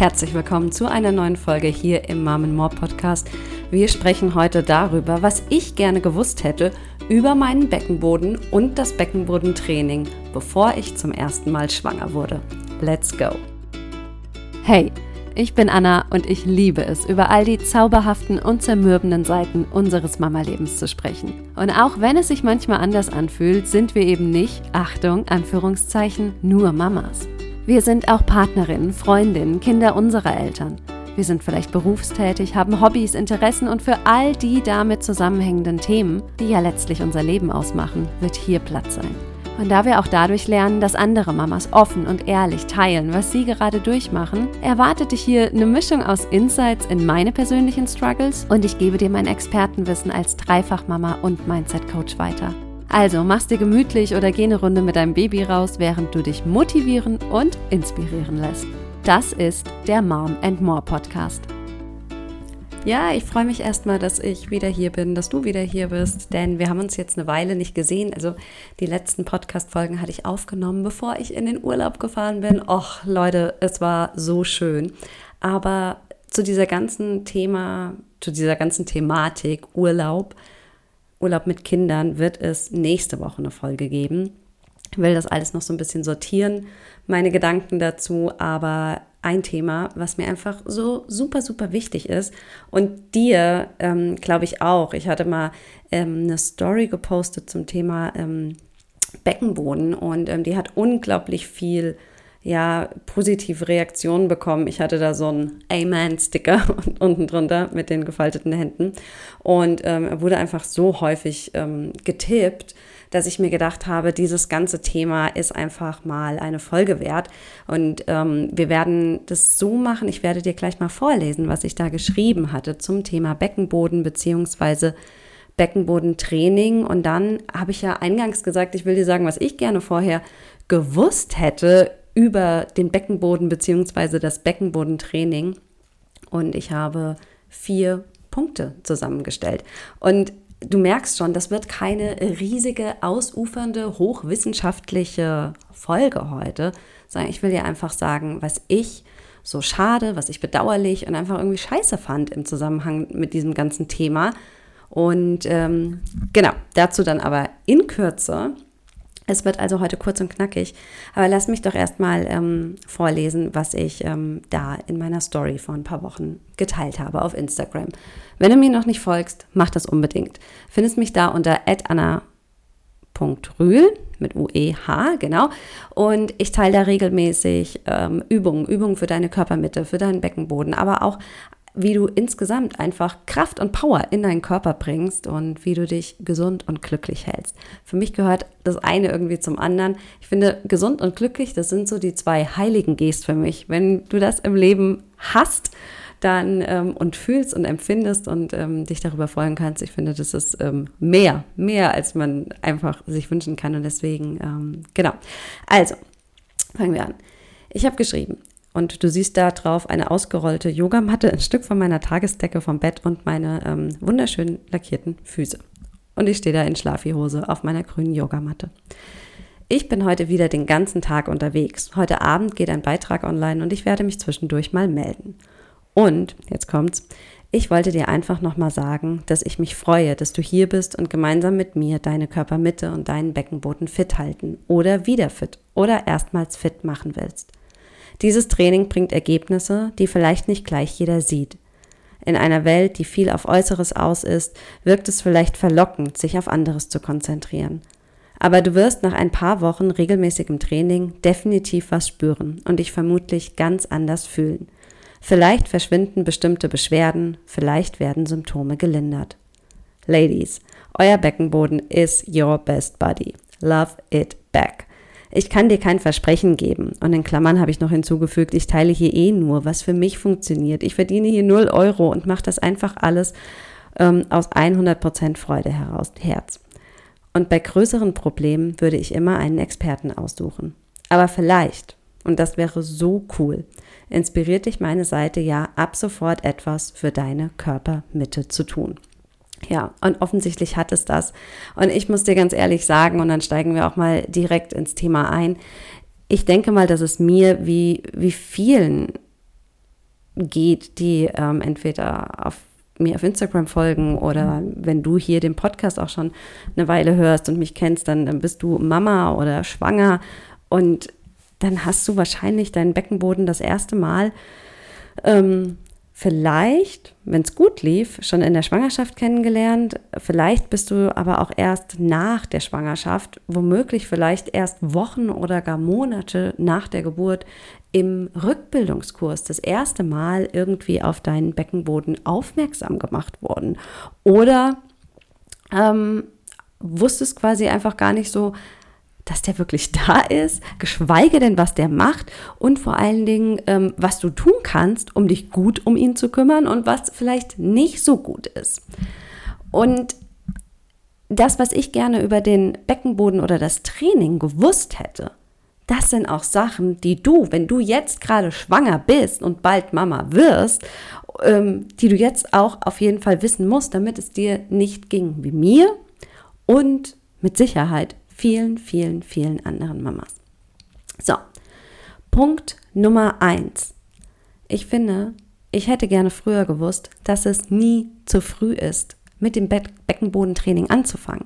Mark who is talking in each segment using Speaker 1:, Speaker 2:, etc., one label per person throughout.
Speaker 1: Herzlich willkommen zu einer neuen Folge hier im Mom More Podcast. Wir sprechen heute darüber, was ich gerne gewusst hätte über meinen Beckenboden und das Beckenbodentraining, bevor ich zum ersten Mal schwanger wurde. Let's go! Hey, ich bin Anna und ich liebe es, über all die zauberhaften und zermürbenden Seiten unseres Mama-Lebens zu sprechen. Und auch wenn es sich manchmal anders anfühlt, sind wir eben nicht, Achtung, Anführungszeichen, nur Mamas. Wir sind auch Partnerinnen, Freundinnen, Kinder unserer Eltern. Wir sind vielleicht berufstätig, haben Hobbys, Interessen und für all die damit zusammenhängenden Themen, die ja letztlich unser Leben ausmachen, wird hier Platz sein. Und da wir auch dadurch lernen, dass andere Mamas offen und ehrlich teilen, was sie gerade durchmachen, erwartet dich hier eine Mischung aus Insights in meine persönlichen Struggles und ich gebe dir mein Expertenwissen als Dreifachmama und Mindset-Coach weiter. Also mach's dir gemütlich oder geh eine Runde mit deinem Baby raus, während du dich motivieren und inspirieren lässt. Das ist der Mom and More Podcast. Ja, ich freue mich erstmal, dass ich wieder hier bin, dass du wieder hier bist, denn wir haben uns jetzt eine Weile nicht gesehen. Also die letzten Podcast-Folgen hatte ich aufgenommen, bevor ich in den Urlaub gefahren bin. Och, Leute, es war so schön. Aber zu dieser ganzen Thema, zu dieser ganzen Thematik Urlaub, Urlaub mit Kindern wird es nächste Woche eine Folge geben. Ich will das alles noch so ein bisschen sortieren, meine Gedanken dazu, aber ein Thema, was mir einfach so super, super wichtig ist und dir, ähm, glaube ich, auch. Ich hatte mal ähm, eine Story gepostet zum Thema ähm, Beckenboden und ähm, die hat unglaublich viel ja, positive Reaktionen bekommen. Ich hatte da so einen Amen-Sticker unten drunter mit den gefalteten Händen und ähm, er wurde einfach so häufig ähm, getippt, dass ich mir gedacht habe, dieses ganze Thema ist einfach mal eine Folge wert. Und ähm, wir werden das so machen, ich werde dir gleich mal vorlesen, was ich da geschrieben hatte zum Thema Beckenboden beziehungsweise Beckenbodentraining. Und dann habe ich ja eingangs gesagt, ich will dir sagen, was ich gerne vorher gewusst hätte über den Beckenboden beziehungsweise das Beckenbodentraining. Und ich habe vier Punkte zusammengestellt. Und du merkst schon, das wird keine riesige, ausufernde, hochwissenschaftliche Folge heute, sondern ich will dir einfach sagen, was ich so schade, was ich bedauerlich und einfach irgendwie scheiße fand im Zusammenhang mit diesem ganzen Thema. Und ähm, genau, dazu dann aber in Kürze es wird also heute kurz und knackig, aber lass mich doch erstmal ähm, vorlesen, was ich ähm, da in meiner Story vor ein paar Wochen geteilt habe auf Instagram. Wenn du mir noch nicht folgst, mach das unbedingt. Findest mich da unter anna.rühl mit UEH, genau. Und ich teile da regelmäßig ähm, Übungen, Übungen für deine Körpermitte, für deinen Beckenboden, aber auch wie du insgesamt einfach Kraft und Power in deinen Körper bringst und wie du dich gesund und glücklich hältst. Für mich gehört das eine irgendwie zum anderen. Ich finde, gesund und glücklich, das sind so die zwei heiligen Gest für mich. Wenn du das im Leben hast, dann ähm, und fühlst und empfindest und ähm, dich darüber freuen kannst, ich finde, das ist ähm, mehr, mehr, als man einfach sich wünschen kann. Und deswegen, ähm, genau. Also, fangen wir an. Ich habe geschrieben, und du siehst da drauf eine ausgerollte Yogamatte, ein Stück von meiner Tagesdecke vom Bett und meine ähm, wunderschön lackierten Füße. Und ich stehe da in Schlafihose auf meiner grünen Yogamatte. Ich bin heute wieder den ganzen Tag unterwegs. Heute Abend geht ein Beitrag online und ich werde mich zwischendurch mal melden. Und, jetzt kommt's, ich wollte dir einfach nochmal sagen, dass ich mich freue, dass du hier bist und gemeinsam mit mir deine Körpermitte und deinen Beckenboden fit halten oder wieder fit oder erstmals fit machen willst. Dieses Training bringt Ergebnisse, die vielleicht nicht gleich jeder sieht. In einer Welt, die viel auf Äußeres aus ist, wirkt es vielleicht verlockend, sich auf anderes zu konzentrieren. Aber du wirst nach ein paar Wochen regelmäßigem Training definitiv was spüren und dich vermutlich ganz anders fühlen. Vielleicht verschwinden bestimmte Beschwerden, vielleicht werden Symptome gelindert. Ladies, euer Beckenboden is your best buddy. Love it back. Ich kann dir kein Versprechen geben. Und in Klammern habe ich noch hinzugefügt, ich teile hier eh nur, was für mich funktioniert. Ich verdiene hier 0 Euro und mache das einfach alles ähm, aus 100% Freude heraus, Herz. Und bei größeren Problemen würde ich immer einen Experten aussuchen. Aber vielleicht, und das wäre so cool, inspiriert dich meine Seite ja ab sofort etwas für deine Körpermitte zu tun. Ja, und offensichtlich hat es das. Und ich muss dir ganz ehrlich sagen, und dann steigen wir auch mal direkt ins Thema ein. Ich denke mal, dass es mir wie, wie vielen geht, die ähm, entweder auf mir auf Instagram folgen oder wenn du hier den Podcast auch schon eine Weile hörst und mich kennst, dann, dann bist du Mama oder schwanger und dann hast du wahrscheinlich deinen Beckenboden das erste Mal ähm, vielleicht, wenn es gut lief, schon in der Schwangerschaft kennengelernt. Vielleicht bist du aber auch erst nach der Schwangerschaft, womöglich vielleicht erst Wochen oder gar Monate nach der Geburt im Rückbildungskurs das erste Mal irgendwie auf deinen Beckenboden aufmerksam gemacht worden. Oder ähm, wusstest quasi einfach gar nicht so, dass der wirklich da ist, geschweige denn, was der macht und vor allen Dingen, ähm, was du tun kannst, um dich gut um ihn zu kümmern und was vielleicht nicht so gut ist. Und das, was ich gerne über den Beckenboden oder das Training gewusst hätte, das sind auch Sachen, die du, wenn du jetzt gerade schwanger bist und bald Mama wirst, ähm, die du jetzt auch auf jeden Fall wissen musst, damit es dir nicht ging wie mir und mit Sicherheit vielen, vielen, vielen anderen Mamas. So, Punkt Nummer eins. Ich finde, ich hätte gerne früher gewusst, dass es nie zu früh ist, mit dem Be Beckenbodentraining anzufangen.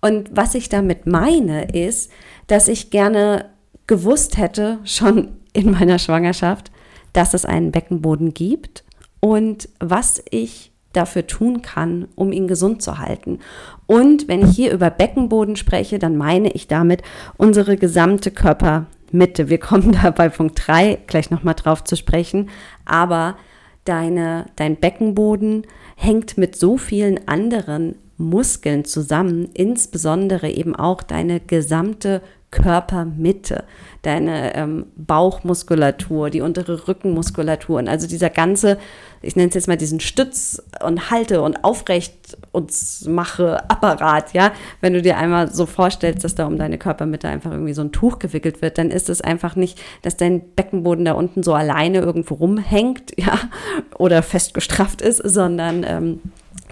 Speaker 1: Und was ich damit meine, ist, dass ich gerne gewusst hätte, schon in meiner Schwangerschaft, dass es einen Beckenboden gibt und was ich dafür tun kann, um ihn gesund zu halten. Und wenn ich hier über Beckenboden spreche, dann meine ich damit unsere gesamte Körpermitte. Wir kommen da bei Punkt 3 gleich nochmal drauf zu sprechen. Aber deine, dein Beckenboden hängt mit so vielen anderen Muskeln zusammen, insbesondere eben auch deine gesamte Körpermitte, deine ähm, Bauchmuskulatur, die untere Rückenmuskulatur und also dieser ganze, ich nenne es jetzt mal diesen Stütz und Halte und Aufrecht und mache Apparat, ja, wenn du dir einmal so vorstellst, dass da um deine Körpermitte einfach irgendwie so ein Tuch gewickelt wird, dann ist es einfach nicht, dass dein Beckenboden da unten so alleine irgendwo rumhängt, ja, oder festgestrafft ist, sondern ähm,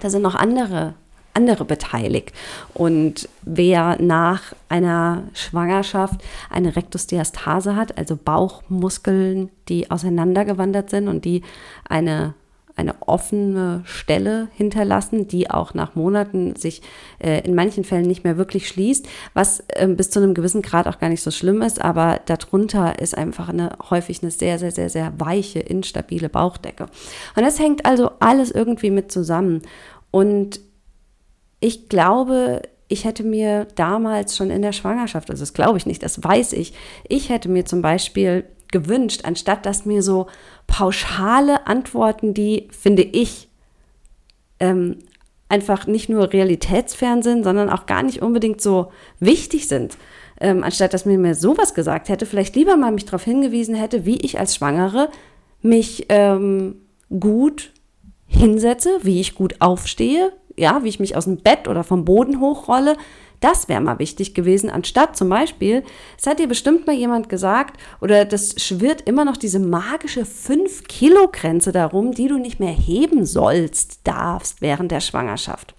Speaker 1: da sind noch andere andere beteiligt. Und wer nach einer Schwangerschaft eine Rektusdiastase hat, also Bauchmuskeln, die auseinandergewandert sind und die eine eine offene Stelle hinterlassen, die auch nach Monaten sich äh, in manchen Fällen nicht mehr wirklich schließt, was äh, bis zu einem gewissen Grad auch gar nicht so schlimm ist, aber darunter ist einfach eine häufig eine sehr, sehr, sehr, sehr weiche, instabile Bauchdecke. Und das hängt also alles irgendwie mit zusammen. Und ich glaube, ich hätte mir damals schon in der Schwangerschaft, also das glaube ich nicht, das weiß ich, ich hätte mir zum Beispiel gewünscht, anstatt dass mir so pauschale Antworten, die, finde ich, ähm, einfach nicht nur realitätsfern sind, sondern auch gar nicht unbedingt so wichtig sind. Ähm, anstatt dass mir mir sowas gesagt hätte, vielleicht lieber mal mich darauf hingewiesen hätte, wie ich als Schwangere mich ähm, gut hinsetze, wie ich gut aufstehe, ja, wie ich mich aus dem Bett oder vom Boden hochrolle, das wäre mal wichtig gewesen, anstatt zum Beispiel, es hat dir bestimmt mal jemand gesagt, oder das schwirrt immer noch diese magische 5-Kilo-Grenze darum, die du nicht mehr heben sollst, darfst während der Schwangerschaft.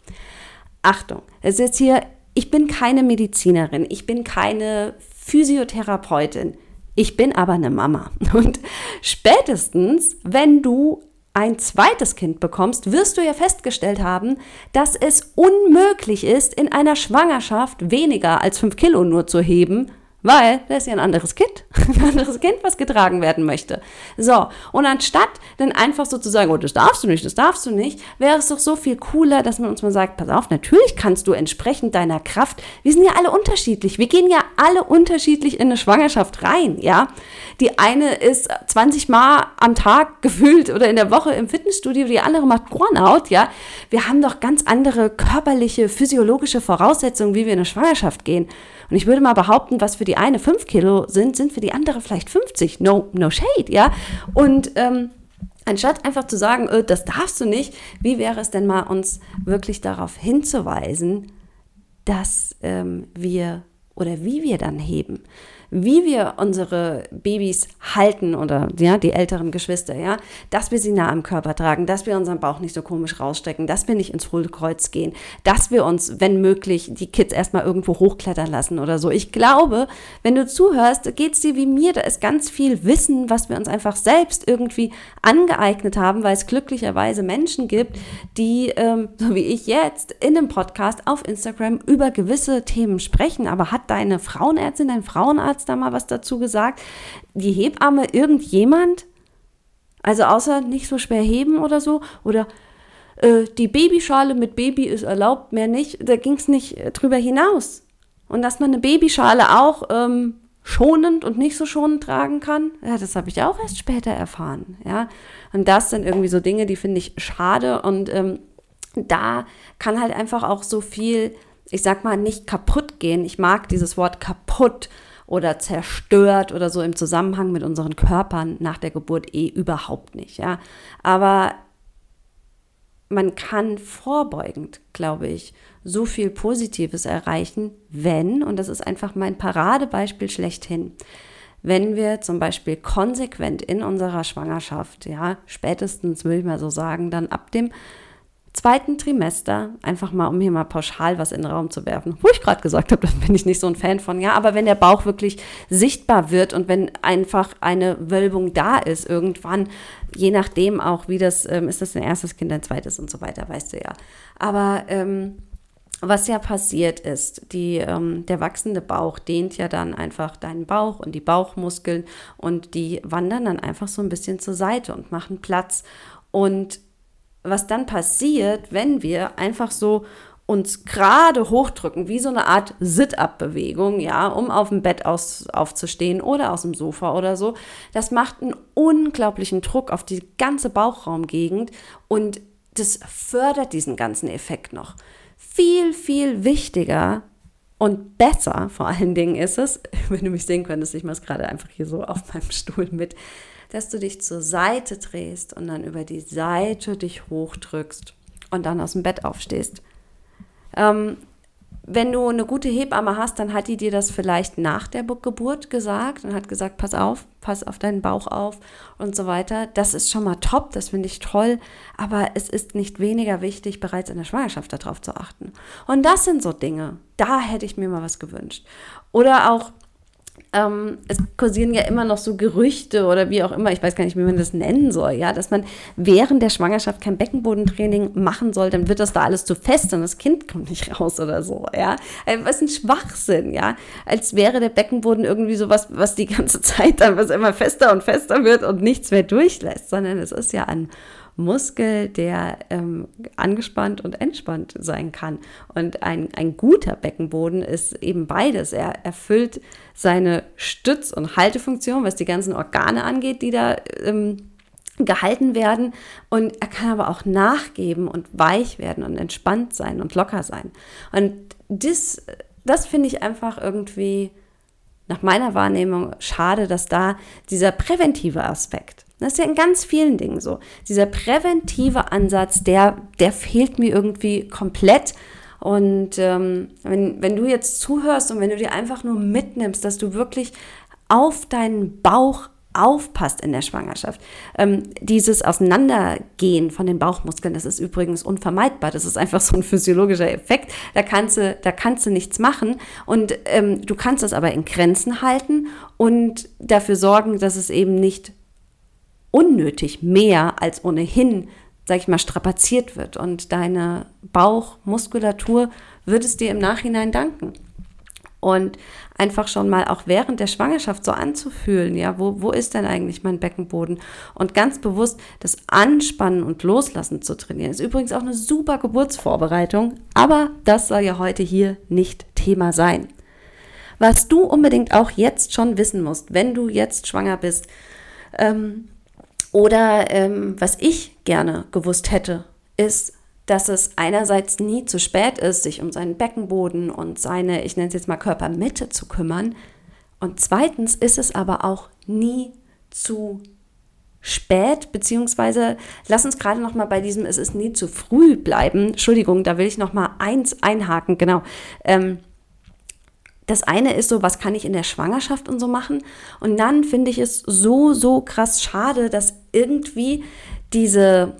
Speaker 1: Achtung, es ist hier, ich bin keine Medizinerin, ich bin keine Physiotherapeutin, ich bin aber eine Mama. Und spätestens, wenn du ein zweites Kind bekommst, wirst du ja festgestellt haben, dass es unmöglich ist, in einer Schwangerschaft weniger als fünf Kilo nur zu heben, weil da ist ja ein anderes Kind, ein anderes Kind, was getragen werden möchte. So, und anstatt dann einfach so zu sagen, oh, das darfst du nicht, das darfst du nicht, wäre es doch so viel cooler, dass man uns mal sagt, pass auf, natürlich kannst du entsprechend deiner Kraft, wir sind ja alle unterschiedlich, wir gehen ja alle unterschiedlich in eine Schwangerschaft rein, ja. Die eine ist 20 Mal am Tag gefühlt oder in der Woche im Fitnessstudio, die andere macht Burnout, ja. Wir haben doch ganz andere körperliche, physiologische Voraussetzungen, wie wir in eine Schwangerschaft gehen. Und ich würde mal behaupten, was für die eine 5 Kilo sind, sind für die andere vielleicht 50. No, no shade, ja. Und ähm, anstatt einfach zu sagen, äh, das darfst du nicht, wie wäre es denn mal, uns wirklich darauf hinzuweisen, dass ähm, wir oder wie wir dann heben. Wie wir unsere Babys halten oder ja, die älteren Geschwister, ja, dass wir sie nah am Körper tragen, dass wir unseren Bauch nicht so komisch rausstrecken, dass wir nicht ins Hohlkreuz gehen, dass wir uns, wenn möglich, die Kids erstmal irgendwo hochklettern lassen oder so. Ich glaube, wenn du zuhörst, geht es dir wie mir, da ist ganz viel Wissen, was wir uns einfach selbst irgendwie angeeignet haben, weil es glücklicherweise Menschen gibt, die, ähm, so wie ich jetzt, in einem Podcast auf Instagram über gewisse Themen sprechen. Aber hat deine Frauenärztin, dein Frauenarzt da mal was dazu gesagt? Die Hebamme, irgendjemand? Also außer nicht so schwer heben oder so? Oder äh, die Babyschale mit Baby ist erlaubt, mehr nicht. Da ging es nicht äh, drüber hinaus. Und dass man eine Babyschale auch ähm, schonend und nicht so schonend tragen kann, ja, das habe ich auch erst später erfahren. Ja, und das sind irgendwie so Dinge, die finde ich schade und ähm, da kann halt einfach auch so viel, ich sag mal, nicht kaputt gehen. Ich mag dieses Wort kaputt oder zerstört oder so im Zusammenhang mit unseren Körpern nach der Geburt eh überhaupt nicht, ja. Aber man kann vorbeugend, glaube ich, so viel Positives erreichen, wenn, und das ist einfach mein Paradebeispiel schlechthin, wenn wir zum Beispiel konsequent in unserer Schwangerschaft, ja, spätestens würde ich mal so sagen, dann ab dem zweiten Trimester, einfach mal, um hier mal pauschal was in den Raum zu werfen, wo ich gerade gesagt habe, da bin ich nicht so ein Fan von, ja, aber wenn der Bauch wirklich sichtbar wird und wenn einfach eine Wölbung da ist, irgendwann, je nachdem auch, wie das, ähm, ist das ein erstes Kind, ein zweites und so weiter, weißt du ja. Aber ähm, was ja passiert ist, die, ähm, der wachsende Bauch dehnt ja dann einfach deinen Bauch und die Bauchmuskeln und die wandern dann einfach so ein bisschen zur Seite und machen Platz. Und was dann passiert, wenn wir einfach so uns gerade hochdrücken, wie so eine Art Sit-up-Bewegung, ja, um auf dem Bett aus, aufzustehen oder aus dem Sofa oder so, das macht einen unglaublichen Druck auf die ganze Bauchraumgegend und das fördert diesen ganzen Effekt noch. Viel, viel wichtiger und besser vor allen Dingen ist es, wenn du mich sehen könntest, ich mache es gerade einfach hier so auf meinem Stuhl mit, dass du dich zur Seite drehst und dann über die Seite dich hochdrückst und dann aus dem Bett aufstehst. Ähm, wenn du eine gute Hebamme hast, dann hat die dir das vielleicht nach der Geburt gesagt und hat gesagt, pass auf, pass auf deinen Bauch auf und so weiter. Das ist schon mal top, das finde ich toll, aber es ist nicht weniger wichtig, bereits in der Schwangerschaft darauf zu achten. Und das sind so Dinge, da hätte ich mir mal was gewünscht. Oder auch ähm, es kursieren ja immer noch so Gerüchte oder wie auch immer, ich weiß gar nicht, wie man das nennen soll, ja, dass man während der Schwangerschaft kein Beckenbodentraining machen soll, dann wird das da alles zu fest und das Kind kommt nicht raus oder so, ja. Äh, was ein Schwachsinn, ja. Als wäre der Beckenboden irgendwie so was, was die ganze Zeit dann was immer fester und fester wird und nichts mehr durchlässt, sondern es ist ja an Muskel, der ähm, angespannt und entspannt sein kann. Und ein, ein guter Beckenboden ist eben beides. Er erfüllt seine Stütz- und Haltefunktion, was die ganzen Organe angeht, die da ähm, gehalten werden. Und er kann aber auch nachgeben und weich werden und entspannt sein und locker sein. Und das, das finde ich einfach irgendwie nach meiner Wahrnehmung schade, dass da dieser präventive Aspekt das ist ja in ganz vielen Dingen so. Dieser präventive Ansatz, der, der fehlt mir irgendwie komplett. Und ähm, wenn, wenn du jetzt zuhörst und wenn du dir einfach nur mitnimmst, dass du wirklich auf deinen Bauch aufpasst in der Schwangerschaft. Ähm, dieses Auseinandergehen von den Bauchmuskeln, das ist übrigens unvermeidbar. Das ist einfach so ein physiologischer Effekt. Da kannst du, da kannst du nichts machen. Und ähm, du kannst das aber in Grenzen halten und dafür sorgen, dass es eben nicht unnötig mehr als ohnehin, sag ich mal, strapaziert wird. Und deine Bauchmuskulatur wird es dir im Nachhinein danken. Und einfach schon mal auch während der Schwangerschaft so anzufühlen, ja, wo, wo ist denn eigentlich mein Beckenboden? Und ganz bewusst das Anspannen und Loslassen zu trainieren. Ist übrigens auch eine super Geburtsvorbereitung, aber das soll ja heute hier nicht Thema sein. Was du unbedingt auch jetzt schon wissen musst, wenn du jetzt schwanger bist, ähm, oder ähm, was ich gerne gewusst hätte, ist, dass es einerseits nie zu spät ist, sich um seinen Beckenboden und seine, ich nenne es jetzt mal Körpermitte zu kümmern. Und zweitens ist es aber auch nie zu spät, beziehungsweise lass uns gerade noch mal bei diesem, es ist nie zu früh bleiben. Entschuldigung, da will ich noch mal eins einhaken, genau. Ähm, das eine ist so, was kann ich in der Schwangerschaft und so machen? Und dann finde ich es so, so krass schade, dass irgendwie diese,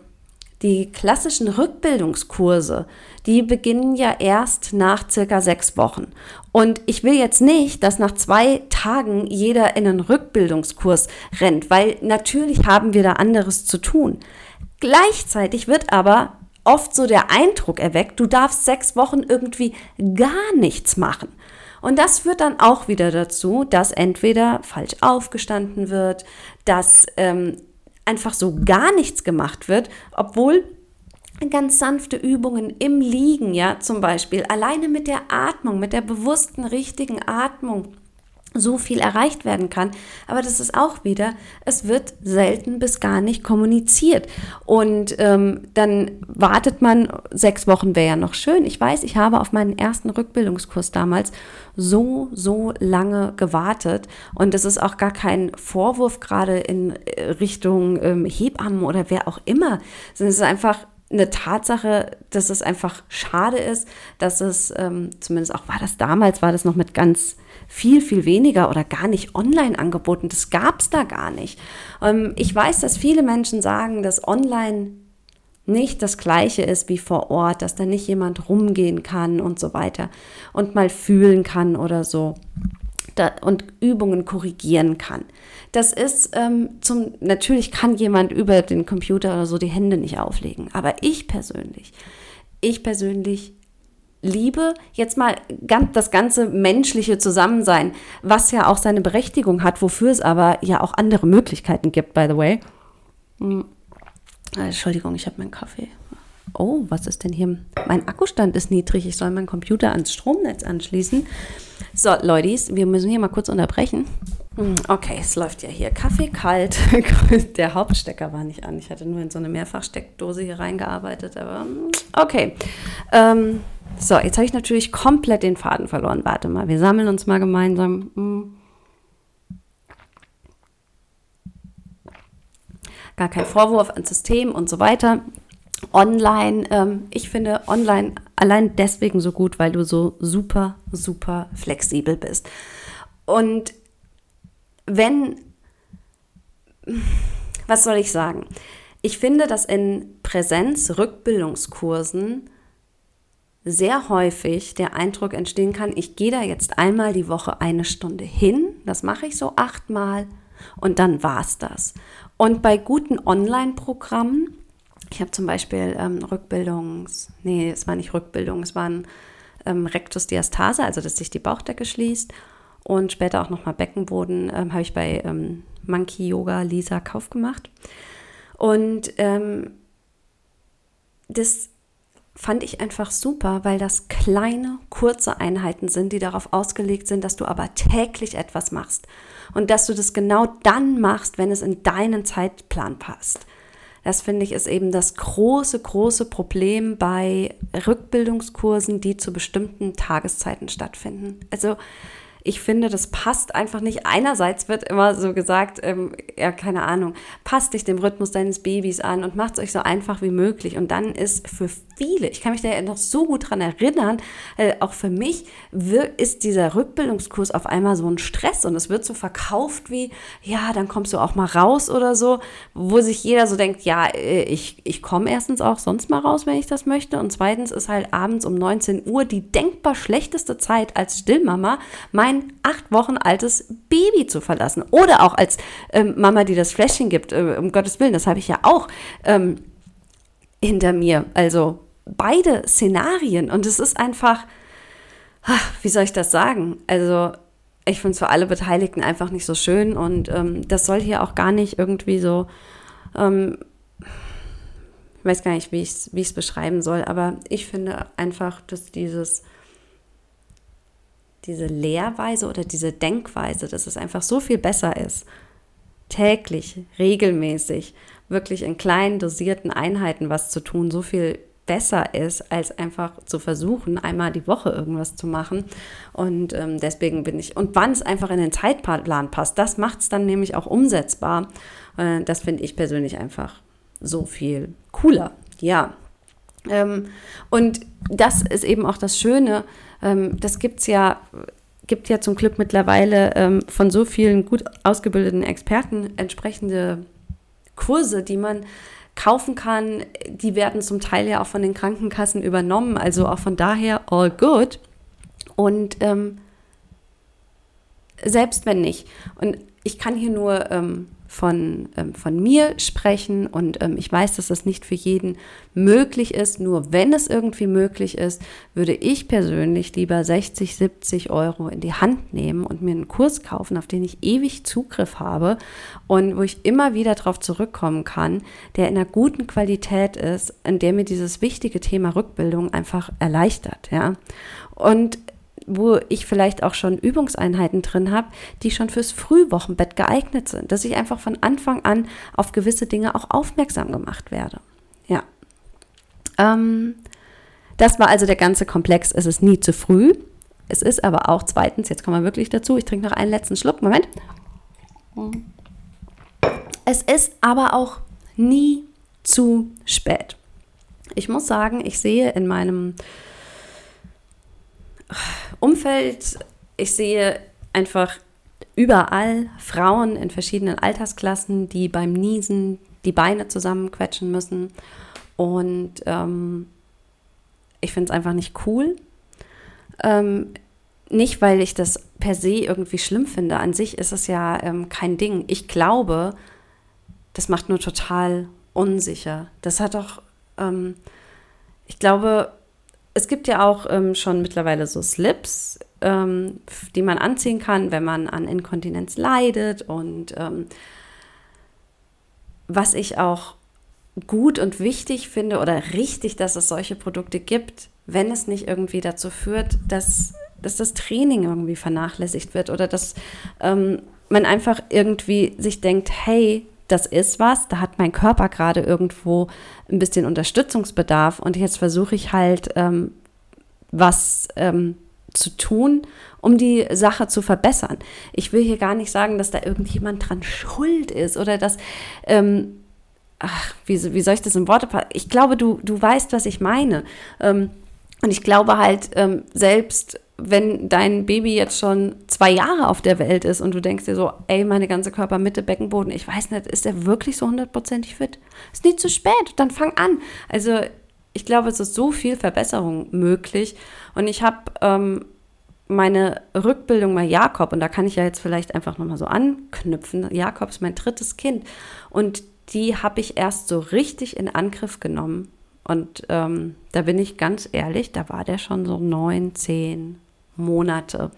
Speaker 1: die klassischen Rückbildungskurse, die beginnen ja erst nach circa sechs Wochen. Und ich will jetzt nicht, dass nach zwei Tagen jeder in einen Rückbildungskurs rennt, weil natürlich haben wir da anderes zu tun. Gleichzeitig wird aber oft so der Eindruck erweckt, du darfst sechs Wochen irgendwie gar nichts machen. Und das führt dann auch wieder dazu, dass entweder falsch aufgestanden wird, dass ähm, einfach so gar nichts gemacht wird, obwohl ganz sanfte Übungen im Liegen, ja, zum Beispiel, alleine mit der Atmung, mit der bewussten, richtigen Atmung so viel erreicht werden kann. Aber das ist auch wieder, es wird selten bis gar nicht kommuniziert. Und ähm, dann wartet man, sechs Wochen wäre ja noch schön. Ich weiß, ich habe auf meinen ersten Rückbildungskurs damals so, so lange gewartet. Und das ist auch gar kein Vorwurf gerade in Richtung ähm, Hebammen oder wer auch immer. Es ist einfach eine Tatsache, dass es einfach schade ist, dass es, ähm, zumindest auch war das damals, war das noch mit ganz viel, viel weniger oder gar nicht online angeboten. Das gab es da gar nicht. Ähm, ich weiß, dass viele Menschen sagen, dass online nicht das gleiche ist wie vor Ort, dass da nicht jemand rumgehen kann und so weiter und mal fühlen kann oder so und Übungen korrigieren kann. Das ist ähm, zum, natürlich kann jemand über den Computer oder so die Hände nicht auflegen, aber ich persönlich, ich persönlich liebe jetzt mal das ganze menschliche Zusammensein, was ja auch seine Berechtigung hat, wofür es aber ja auch andere Möglichkeiten gibt, by the way. Hm. Entschuldigung, ich habe meinen Kaffee. Oh, was ist denn hier? Mein Akkustand ist niedrig. Ich soll meinen Computer ans Stromnetz anschließen. So, Leute, wir müssen hier mal kurz unterbrechen. Hm, okay, es läuft ja hier Kaffee kalt. Der Hauptstecker war nicht an. Ich hatte nur in so eine Mehrfachsteckdose hier reingearbeitet, aber hm, okay. Ähm, so, jetzt habe ich natürlich komplett den Faden verloren. Warte mal, wir sammeln uns mal gemeinsam. Hm. Gar kein Vorwurf ans System und so weiter. Online, ähm, ich finde online allein deswegen so gut, weil du so super, super flexibel bist. Und wenn, was soll ich sagen? Ich finde, dass in Präsenz-Rückbildungskursen sehr häufig der Eindruck entstehen kann, ich gehe da jetzt einmal die Woche eine Stunde hin, das mache ich so achtmal und dann war es das. Und bei guten Online-Programmen, ich habe zum Beispiel ähm, Rückbildungs, nee, es war nicht Rückbildung, es war ein ähm, Rectus Diastase, also dass sich die Bauchdecke schließt und später auch nochmal Beckenboden, ähm, habe ich bei ähm, Monkey Yoga Lisa Kauf gemacht. Und ähm, das fand ich einfach super, weil das kleine, kurze Einheiten sind, die darauf ausgelegt sind, dass du aber täglich etwas machst und dass du das genau dann machst, wenn es in deinen Zeitplan passt. Das finde ich ist eben das große, große Problem bei Rückbildungskursen, die zu bestimmten Tageszeiten stattfinden. Also ich finde, das passt einfach nicht. Einerseits wird immer so gesagt, ähm, ja, keine Ahnung, passt dich dem Rhythmus deines Babys an und macht es euch so einfach wie möglich. Und dann ist für viele, ich kann mich da ja noch so gut dran erinnern, äh, auch für mich ist dieser Rückbildungskurs auf einmal so ein Stress und es wird so verkauft wie, ja, dann kommst du auch mal raus oder so, wo sich jeder so denkt, ja, äh, ich, ich komme erstens auch sonst mal raus, wenn ich das möchte. Und zweitens ist halt abends um 19 Uhr die denkbar schlechteste Zeit als Stillmama, mein ein acht Wochen altes Baby zu verlassen. Oder auch als ähm, Mama, die das Fläschchen gibt, äh, um Gottes Willen, das habe ich ja auch ähm, hinter mir. Also beide Szenarien. Und es ist einfach, ach, wie soll ich das sagen? Also ich finde es für alle Beteiligten einfach nicht so schön. Und ähm, das soll hier auch gar nicht irgendwie so ähm, ich weiß gar nicht, wie ich es beschreiben soll, aber ich finde einfach, dass dieses diese Lehrweise oder diese Denkweise, dass es einfach so viel besser ist, täglich, regelmäßig, wirklich in kleinen dosierten Einheiten was zu tun, so viel besser ist, als einfach zu versuchen, einmal die Woche irgendwas zu machen. Und ähm, deswegen bin ich, und wann es einfach in den Zeitplan passt, das macht es dann nämlich auch umsetzbar. Äh, das finde ich persönlich einfach so viel cooler. Ja. Ähm, und das ist eben auch das Schöne, ähm, das gibt es ja gibt ja zum Glück mittlerweile ähm, von so vielen gut ausgebildeten Experten entsprechende Kurse, die man kaufen kann. Die werden zum Teil ja auch von den Krankenkassen übernommen, also auch von daher all good. Und ähm, selbst wenn nicht. Und ich kann hier nur ähm, von, ähm, von mir sprechen und ähm, ich weiß, dass das nicht für jeden möglich ist. Nur wenn es irgendwie möglich ist, würde ich persönlich lieber 60, 70 Euro in die Hand nehmen und mir einen Kurs kaufen, auf den ich ewig Zugriff habe und wo ich immer wieder darauf zurückkommen kann, der in einer guten Qualität ist, in der mir dieses wichtige Thema Rückbildung einfach erleichtert. Ja. Und wo ich vielleicht auch schon Übungseinheiten drin habe, die schon fürs Frühwochenbett geeignet sind, dass ich einfach von Anfang an auf gewisse Dinge auch aufmerksam gemacht werde. Ja. Ähm, das war also der ganze Komplex. Es ist nie zu früh. Es ist aber auch zweitens, jetzt kommen wir wirklich dazu, ich trinke noch einen letzten Schluck, Moment. Es ist aber auch nie zu spät. Ich muss sagen, ich sehe in meinem Umfeld, ich sehe einfach überall Frauen in verschiedenen Altersklassen, die beim Niesen die Beine zusammenquetschen müssen. Und ähm, ich finde es einfach nicht cool. Ähm, nicht, weil ich das per se irgendwie schlimm finde. An sich ist es ja ähm, kein Ding. Ich glaube, das macht nur total unsicher. Das hat doch, ähm, ich glaube, es gibt ja auch ähm, schon mittlerweile so Slips, ähm, die man anziehen kann, wenn man an Inkontinenz leidet. Und ähm, was ich auch gut und wichtig finde oder richtig, dass es solche Produkte gibt, wenn es nicht irgendwie dazu führt, dass, dass das Training irgendwie vernachlässigt wird oder dass ähm, man einfach irgendwie sich denkt, hey, das ist was, da hat mein Körper gerade irgendwo ein bisschen Unterstützungsbedarf und jetzt versuche ich halt ähm, was ähm, zu tun, um die Sache zu verbessern. Ich will hier gar nicht sagen, dass da irgendjemand dran schuld ist oder dass, ähm, ach, wie, wie soll ich das in Worte packen? Ich glaube, du, du weißt, was ich meine. Ähm, und ich glaube halt, ähm, selbst wenn dein Baby jetzt schon zwei Jahre auf der Welt ist und du denkst dir so, ey, meine ganze Körpermitte, Beckenboden, ich weiß nicht, ist der wirklich so hundertprozentig fit? Ist nie zu spät, dann fang an. Also ich glaube, es ist so viel Verbesserung möglich. Und ich habe ähm, meine Rückbildung bei Jakob, und da kann ich ja jetzt vielleicht einfach nochmal so anknüpfen. Jakob ist mein drittes Kind. Und die habe ich erst so richtig in Angriff genommen. Und ähm, da bin ich ganz ehrlich, da war der schon so neun, zehn Monate,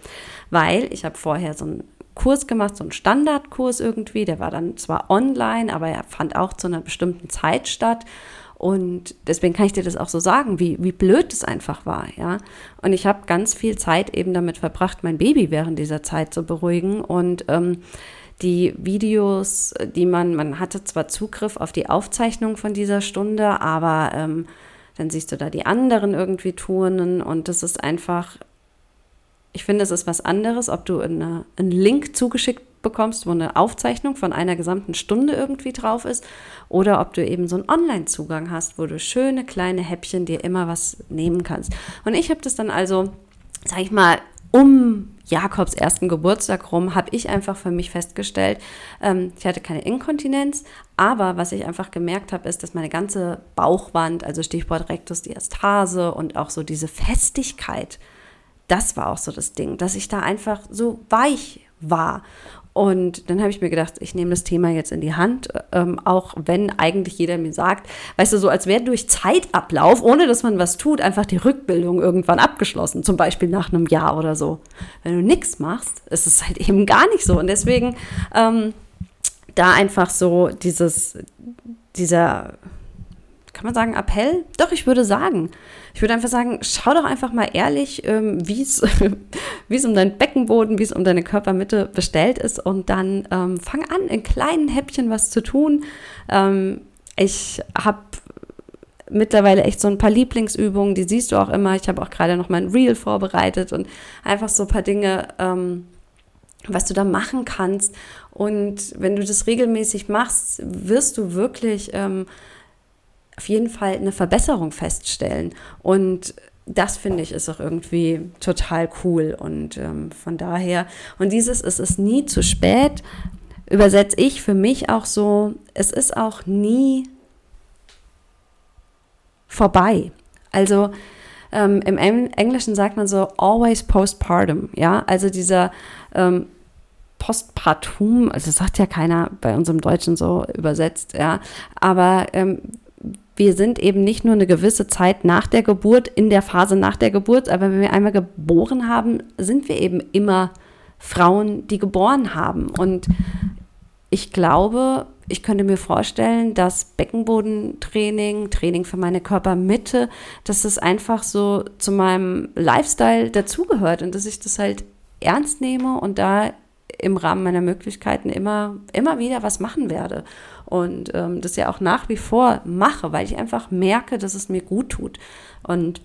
Speaker 1: weil ich habe vorher so einen Kurs gemacht, so einen Standardkurs irgendwie, der war dann zwar online, aber er fand auch zu einer bestimmten Zeit statt. Und deswegen kann ich dir das auch so sagen, wie, wie blöd es einfach war, ja. Und ich habe ganz viel Zeit eben damit verbracht, mein Baby während dieser Zeit zu beruhigen. Und ähm, die Videos, die man, man hatte zwar Zugriff auf die Aufzeichnung von dieser Stunde, aber ähm, dann siehst du da die anderen irgendwie turnen und das ist einfach ich finde, es ist was anderes, ob du eine, einen Link zugeschickt bekommst, wo eine Aufzeichnung von einer gesamten Stunde irgendwie drauf ist, oder ob du eben so einen Online-Zugang hast, wo du schöne kleine Häppchen dir immer was nehmen kannst. Und ich habe das dann also, sag ich mal, um Jakobs ersten Geburtstag rum, habe ich einfach für mich festgestellt, ähm, ich hatte keine Inkontinenz, aber was ich einfach gemerkt habe, ist, dass meine ganze Bauchwand, also Stichwort Rektusdiastase und auch so diese Festigkeit, das war auch so das Ding, dass ich da einfach so weich war. Und dann habe ich mir gedacht, ich nehme das Thema jetzt in die Hand, ähm, auch wenn eigentlich jeder mir sagt, weißt du, so als wäre durch Zeitablauf, ohne dass man was tut, einfach die Rückbildung irgendwann abgeschlossen, zum Beispiel nach einem Jahr oder so. Wenn du nichts machst, ist es halt eben gar nicht so. Und deswegen ähm, da einfach so dieses, dieser kann man sagen Appell? Doch, ich würde sagen. Ich würde einfach sagen, schau doch einfach mal ehrlich, ähm, wie es um deinen Beckenboden, wie es um deine Körpermitte bestellt ist und dann ähm, fang an, in kleinen Häppchen was zu tun. Ähm, ich habe mittlerweile echt so ein paar Lieblingsübungen, die siehst du auch immer. Ich habe auch gerade noch mein Reel vorbereitet und einfach so ein paar Dinge, ähm, was du da machen kannst. Und wenn du das regelmäßig machst, wirst du wirklich ähm, auf jeden Fall eine Verbesserung feststellen. Und das finde ich ist auch irgendwie total cool. Und ähm, von daher, und dieses, es ist nie zu spät, übersetze ich für mich auch so, es ist auch nie vorbei. Also ähm, im Englischen sagt man so always postpartum, ja, also dieser ähm, Postpartum, also sagt ja keiner bei unserem Deutschen so übersetzt, ja, aber ähm, wir sind eben nicht nur eine gewisse Zeit nach der Geburt, in der Phase nach der Geburt, aber wenn wir einmal geboren haben, sind wir eben immer Frauen, die geboren haben. Und ich glaube, ich könnte mir vorstellen, dass Beckenbodentraining, Training für meine Körpermitte, dass es einfach so zu meinem Lifestyle dazugehört und dass ich das halt ernst nehme und da im Rahmen meiner Möglichkeiten immer, immer wieder was machen werde. Und ähm, das ja auch nach wie vor mache, weil ich einfach merke, dass es mir gut tut. Und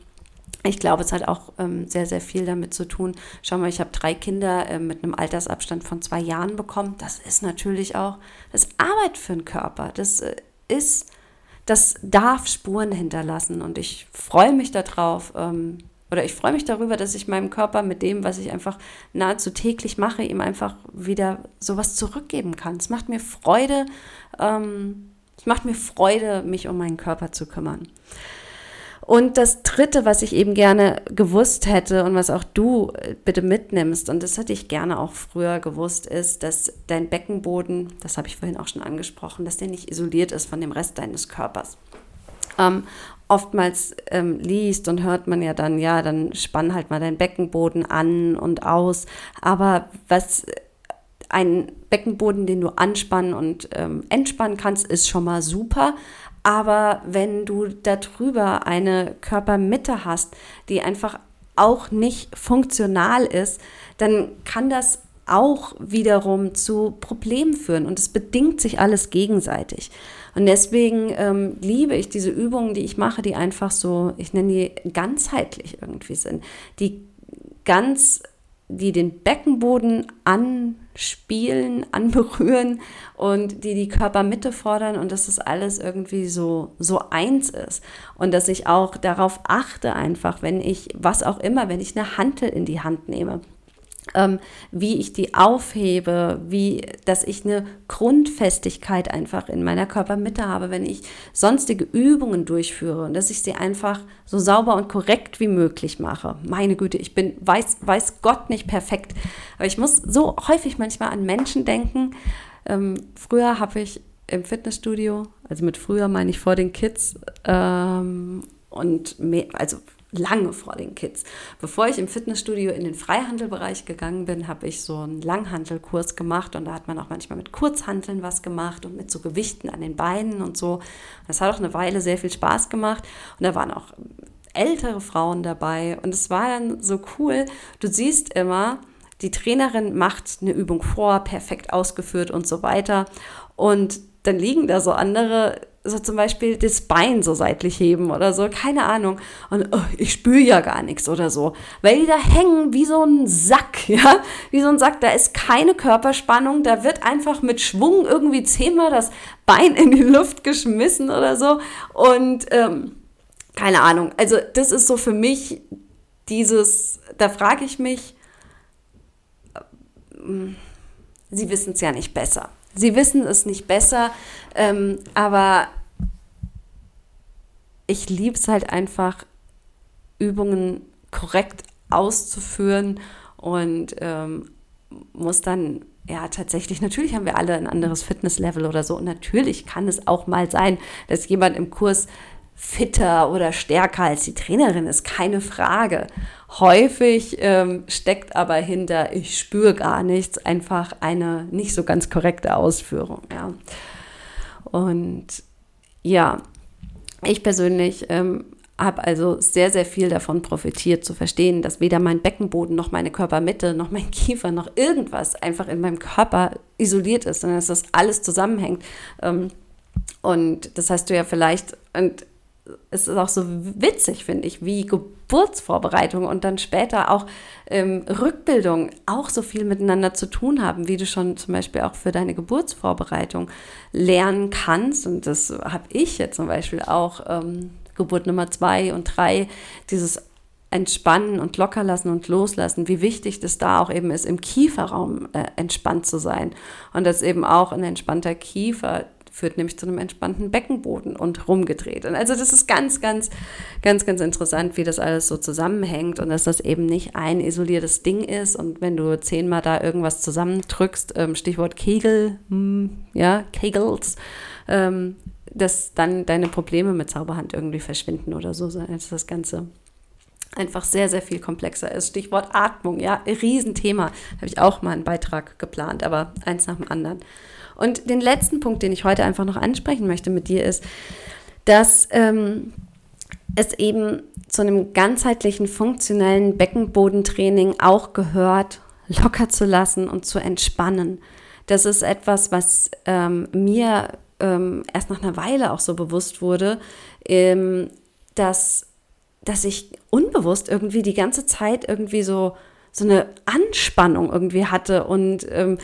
Speaker 1: ich glaube, es hat auch ähm, sehr, sehr viel damit zu tun. Schau mal, ich habe drei Kinder äh, mit einem Altersabstand von zwei Jahren bekommen. Das ist natürlich auch, das Arbeit für den Körper. Das äh, ist, das darf Spuren hinterlassen. Und ich freue mich darauf, ähm, oder ich freue mich darüber, dass ich meinem Körper mit dem, was ich einfach nahezu täglich mache, ihm einfach wieder sowas zurückgeben kann. Es macht mir Freude, ähm, es macht mir Freude, mich um meinen Körper zu kümmern. Und das Dritte, was ich eben gerne gewusst hätte und was auch du äh, bitte mitnimmst, und das hätte ich gerne auch früher gewusst, ist, dass dein Beckenboden, das habe ich vorhin auch schon angesprochen, dass der nicht isoliert ist von dem Rest deines Körpers. Ähm, oftmals ähm, liest und hört man ja dann, ja, dann spann halt mal deinen Beckenboden an und aus. Aber was ein Beckenboden, den du anspannen und ähm, entspannen kannst, ist schon mal super. Aber wenn du darüber eine Körpermitte hast, die einfach auch nicht funktional ist, dann kann das auch wiederum zu Problemen führen und es bedingt sich alles gegenseitig. Und deswegen ähm, liebe ich diese Übungen, die ich mache, die einfach so, ich nenne die ganzheitlich irgendwie sind, die ganz, die den Beckenboden anspielen, anberühren und die die Körpermitte fordern und dass das alles irgendwie so, so eins ist. Und dass ich auch darauf achte einfach, wenn ich, was auch immer, wenn ich eine Hantel in die Hand nehme ähm, wie ich die aufhebe, wie, dass ich eine Grundfestigkeit einfach in meiner Körpermitte habe, wenn ich sonstige Übungen durchführe und dass ich sie einfach so sauber und korrekt wie möglich mache. Meine Güte, ich bin, weiß, weiß Gott nicht perfekt, aber ich muss so häufig manchmal an Menschen denken. Ähm, früher habe ich im Fitnessstudio, also mit früher meine ich vor den Kids, ähm, und mehr, also lange vor den Kids. Bevor ich im Fitnessstudio in den Freihandelbereich gegangen bin, habe ich so einen Langhandelkurs gemacht und da hat man auch manchmal mit Kurzhanteln was gemacht und mit so Gewichten an den Beinen und so. Das hat auch eine Weile sehr viel Spaß gemacht und da waren auch ältere Frauen dabei und es war dann so cool. Du siehst immer, die Trainerin macht eine Übung vor, perfekt ausgeführt und so weiter und dann liegen da so andere so zum Beispiel das Bein so seitlich heben oder so, keine Ahnung. Und oh, ich spüre ja gar nichts oder so. Weil die da hängen wie so ein Sack, ja, wie so ein Sack. Da ist keine Körperspannung, da wird einfach mit Schwung irgendwie zehnmal das Bein in die Luft geschmissen oder so. Und ähm, keine Ahnung. Also das ist so für mich dieses, da frage ich mich, äh, sie wissen es ja nicht besser. Sie wissen es nicht besser, ähm, aber ich liebe es halt einfach, Übungen korrekt auszuführen und ähm, muss dann ja, tatsächlich, natürlich haben wir alle ein anderes Fitnesslevel oder so. Und natürlich kann es auch mal sein, dass jemand im Kurs fitter oder stärker als die Trainerin ist, keine Frage. Häufig ähm, steckt aber hinter, ich spüre gar nichts, einfach eine nicht so ganz korrekte Ausführung. Ja. Und ja, ich persönlich ähm, habe also sehr, sehr viel davon profitiert, zu verstehen, dass weder mein Beckenboden noch meine Körpermitte noch mein Kiefer noch irgendwas einfach in meinem Körper isoliert ist, sondern dass das alles zusammenhängt. Ähm, und das hast du ja vielleicht, und es ist auch so witzig, finde ich, wie Geburtsvorbereitung und dann später auch ähm, Rückbildung auch so viel miteinander zu tun haben, wie du schon zum Beispiel auch für deine Geburtsvorbereitung lernen kannst. Und das habe ich jetzt zum Beispiel auch, ähm, Geburt Nummer zwei und drei, dieses entspannen und locker lassen und loslassen, wie wichtig das da auch eben ist, im Kieferraum äh, entspannt zu sein. Und dass eben auch ein entspannter Kiefer führt nämlich zu einem entspannten Beckenboden und rumgedreht. Und also das ist ganz, ganz, ganz, ganz interessant, wie das alles so zusammenhängt und dass das eben nicht ein isoliertes Ding ist. Und wenn du zehnmal da irgendwas zusammendrückst, ähm, Stichwort Kegel, hm, ja, Kegels, ähm, dass dann deine Probleme mit Zauberhand irgendwie verschwinden oder so, als das Ganze einfach sehr, sehr viel komplexer ist. Stichwort Atmung, ja, Riesenthema. Habe ich auch mal einen Beitrag geplant, aber eins nach dem anderen. Und den letzten Punkt, den ich heute einfach noch ansprechen möchte mit dir, ist, dass ähm, es eben zu einem ganzheitlichen, funktionellen Beckenbodentraining auch gehört, locker zu lassen und zu entspannen. Das ist etwas, was ähm, mir ähm, erst nach einer Weile auch so bewusst wurde, ähm, dass, dass ich unbewusst irgendwie die ganze Zeit irgendwie so so eine Anspannung irgendwie hatte. Und ähm,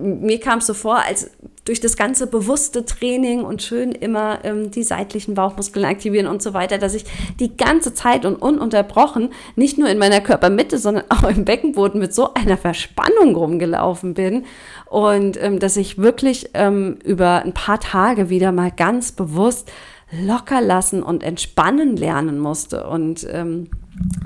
Speaker 1: mir kam es so vor, als durch das ganze bewusste Training und schön immer ähm, die seitlichen Bauchmuskeln aktivieren und so weiter, dass ich die ganze Zeit und ununterbrochen nicht nur in meiner Körpermitte, sondern auch im Beckenboden mit so einer Verspannung rumgelaufen bin. Und ähm, dass ich wirklich ähm, über ein paar Tage wieder mal ganz bewusst locker lassen und entspannen lernen musste. Und ähm,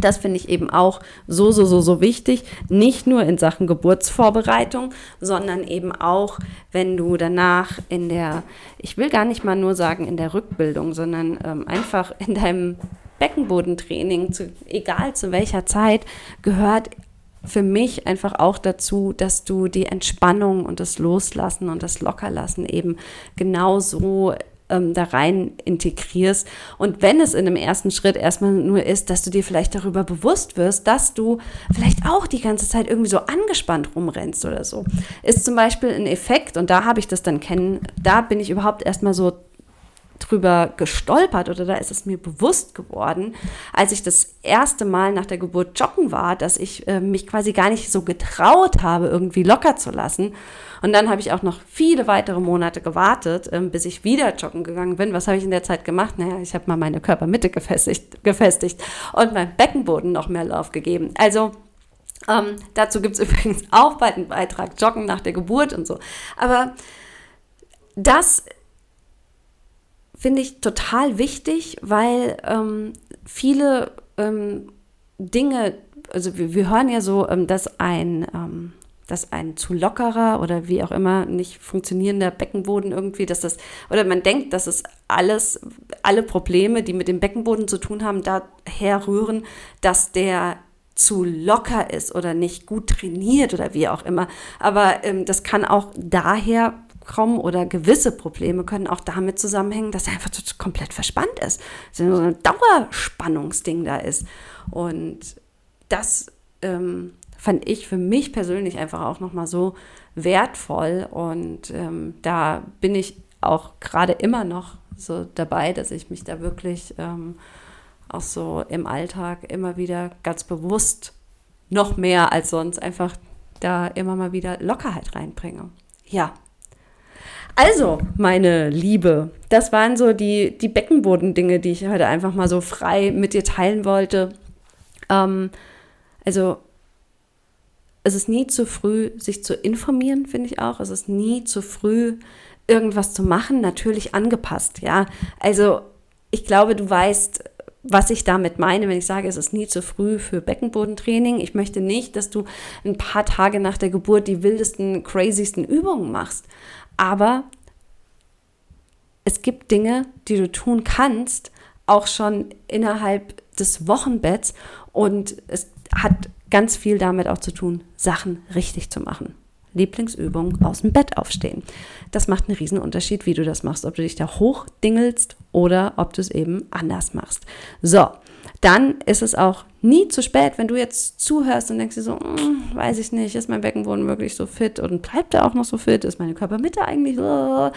Speaker 1: das finde ich eben auch so, so, so, so wichtig. Nicht nur in Sachen Geburtsvorbereitung, sondern eben auch, wenn du danach in der, ich will gar nicht mal nur sagen in der Rückbildung, sondern ähm, einfach in deinem Beckenbodentraining, zu, egal zu welcher Zeit, gehört für mich einfach auch dazu, dass du die Entspannung und das Loslassen und das Lockerlassen eben genauso ähm, da rein integrierst. Und wenn es in einem ersten Schritt erstmal nur ist, dass du dir vielleicht darüber bewusst wirst, dass du vielleicht auch die ganze Zeit irgendwie so angespannt rumrennst oder so, ist zum Beispiel ein Effekt, und da habe ich das dann kennen, da bin ich überhaupt erstmal so drüber gestolpert oder da ist es mir bewusst geworden, als ich das erste Mal nach der Geburt joggen war, dass ich äh, mich quasi gar nicht so getraut habe, irgendwie locker zu lassen. Und dann habe ich auch noch viele weitere Monate gewartet, ähm, bis ich wieder joggen gegangen bin. Was habe ich in der Zeit gemacht? Naja, ich habe mal meine Körpermitte gefestigt, gefestigt und meinem Beckenboden noch mehr Lauf gegeben. Also ähm, dazu gibt es übrigens auch bald einen Beitrag, Joggen nach der Geburt und so. Aber das finde ich total wichtig, weil ähm, viele ähm, Dinge, also wir, wir, hören ja so, ähm, dass ein ähm, dass ein zu lockerer oder wie auch immer nicht funktionierender Beckenboden irgendwie, dass das, oder man denkt, dass es alles, alle Probleme, die mit dem Beckenboden zu tun haben, daher rühren, dass der zu locker ist oder nicht gut trainiert oder wie auch immer. Aber ähm, das kann auch daher kommen oder gewisse Probleme können auch damit zusammenhängen, dass er einfach komplett verspannt ist. Dass so ein Dauerspannungsding da ist. Und das ähm, fand ich für mich persönlich einfach auch nochmal so wertvoll. Und ähm, da bin ich auch gerade immer noch so dabei, dass ich mich da wirklich ähm, auch so im Alltag immer wieder ganz bewusst noch mehr als sonst einfach da immer mal wieder Lockerheit reinbringe. Ja, also, meine Liebe, das waren so die, die Beckenboden-Dinge, die ich heute einfach mal so frei mit dir teilen wollte. Ähm, also, es ist nie zu früh, sich zu informieren, finde ich auch. Es ist nie zu früh, irgendwas zu machen, natürlich angepasst, ja. Also, ich glaube, du weißt, was ich damit meine, wenn ich sage, es ist nie zu früh für Beckenbodentraining. Ich möchte nicht, dass du ein paar Tage nach der Geburt die wildesten, crazysten Übungen machst. Aber es gibt Dinge, die du tun kannst, auch schon innerhalb des Wochenbetts. Und es hat ganz viel damit auch zu tun, Sachen richtig zu machen. Lieblingsübung aus dem Bett aufstehen. Das macht einen riesen Unterschied, wie du das machst, ob du dich da hochdingelst oder ob du es eben anders machst. So, dann ist es auch nie zu spät, wenn du jetzt zuhörst und denkst dir so, hm, weiß ich nicht, ist mein Beckenboden wirklich so fit und bleibt er auch noch so fit? Ist meine Körpermitte eigentlich so?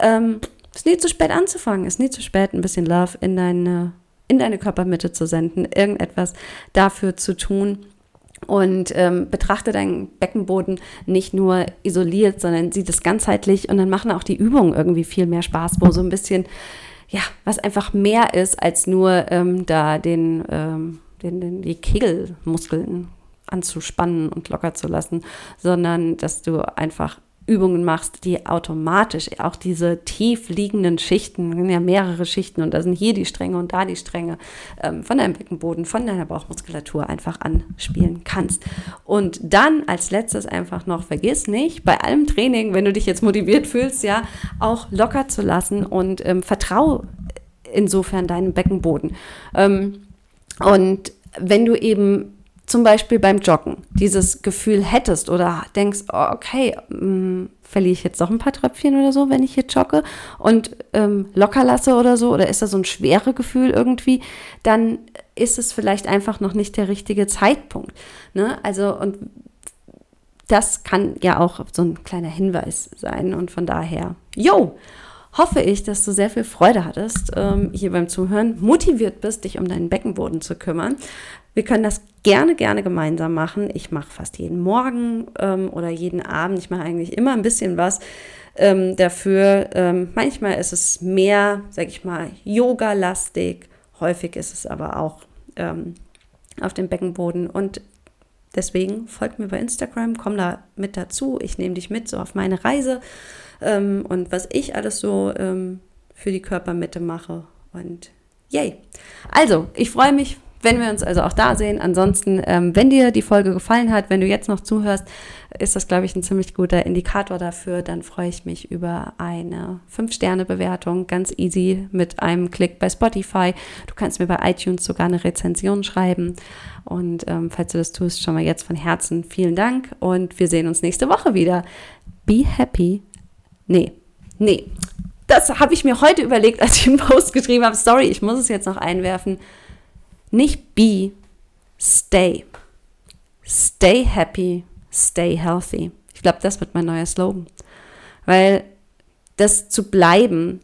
Speaker 1: Ähm, ist nie zu spät anzufangen, ist nie zu spät, ein bisschen Love in deine, in deine Körpermitte zu senden, irgendetwas dafür zu tun. Und ähm, betrachte deinen Beckenboden nicht nur isoliert, sondern sieh das ganzheitlich und dann machen auch die Übungen irgendwie viel mehr Spaß, wo so ein bisschen ja, was einfach mehr ist, als nur ähm, da den, ähm, den, den, die Kegelmuskeln anzuspannen und locker zu lassen, sondern dass du einfach Übungen machst, die automatisch auch diese tief liegenden Schichten, ja mehrere Schichten und da sind hier die Stränge und da die Stränge ähm, von deinem Beckenboden, von deiner Bauchmuskulatur einfach anspielen kannst. Und dann als letztes einfach noch, vergiss nicht, bei allem Training, wenn du dich jetzt motiviert fühlst, ja, auch locker zu lassen und ähm, vertrau insofern deinem Beckenboden. Ähm, und wenn du eben zum Beispiel beim Joggen dieses Gefühl hättest oder denkst, oh, okay, mh, mm, verliere ich jetzt noch ein paar Tröpfchen oder so, wenn ich hier jogge und ähm, locker lasse oder so, oder ist das so ein schwere Gefühl irgendwie, dann ist es vielleicht einfach noch nicht der richtige Zeitpunkt. Ne? Also, und das kann ja auch so ein kleiner Hinweis sein und von daher, yo, hoffe ich, dass du sehr viel Freude hattest ähm, hier beim Zuhören, motiviert bist, dich um deinen Beckenboden zu kümmern. Wir können das gerne, gerne gemeinsam machen. Ich mache fast jeden Morgen ähm, oder jeden Abend. Ich mache eigentlich immer ein bisschen was ähm, dafür. Ähm, manchmal ist es mehr, sag ich mal, Yoga-lastig. Häufig ist es aber auch ähm, auf dem Beckenboden. Und deswegen folgt mir bei Instagram, komm da mit dazu. Ich nehme dich mit so auf meine Reise ähm, und was ich alles so ähm, für die Körpermitte mache. Und yay! Also, ich freue mich wenn wir uns also auch da sehen. Ansonsten, ähm, wenn dir die Folge gefallen hat, wenn du jetzt noch zuhörst, ist das, glaube ich, ein ziemlich guter Indikator dafür. Dann freue ich mich über eine 5-Sterne-Bewertung, ganz easy mit einem Klick bei Spotify. Du kannst mir bei iTunes sogar eine Rezension schreiben. Und ähm, falls du das tust, schon mal jetzt von Herzen vielen Dank und wir sehen uns nächste Woche wieder. Be happy. Nee, nee. Das habe ich mir heute überlegt, als ich einen Post geschrieben habe. Sorry, ich muss es jetzt noch einwerfen. Nicht be, stay. Stay happy, stay healthy. Ich glaube, das wird mein neuer Slogan. Weil das zu bleiben,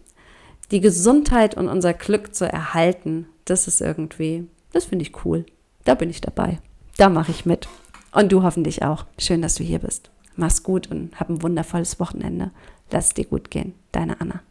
Speaker 1: die Gesundheit und unser Glück zu erhalten, das ist irgendwie, das finde ich cool. Da bin ich dabei. Da mache ich mit. Und du hoffentlich auch. Schön, dass du hier bist. Mach's gut und hab ein wundervolles Wochenende. Lass es dir gut gehen. Deine Anna.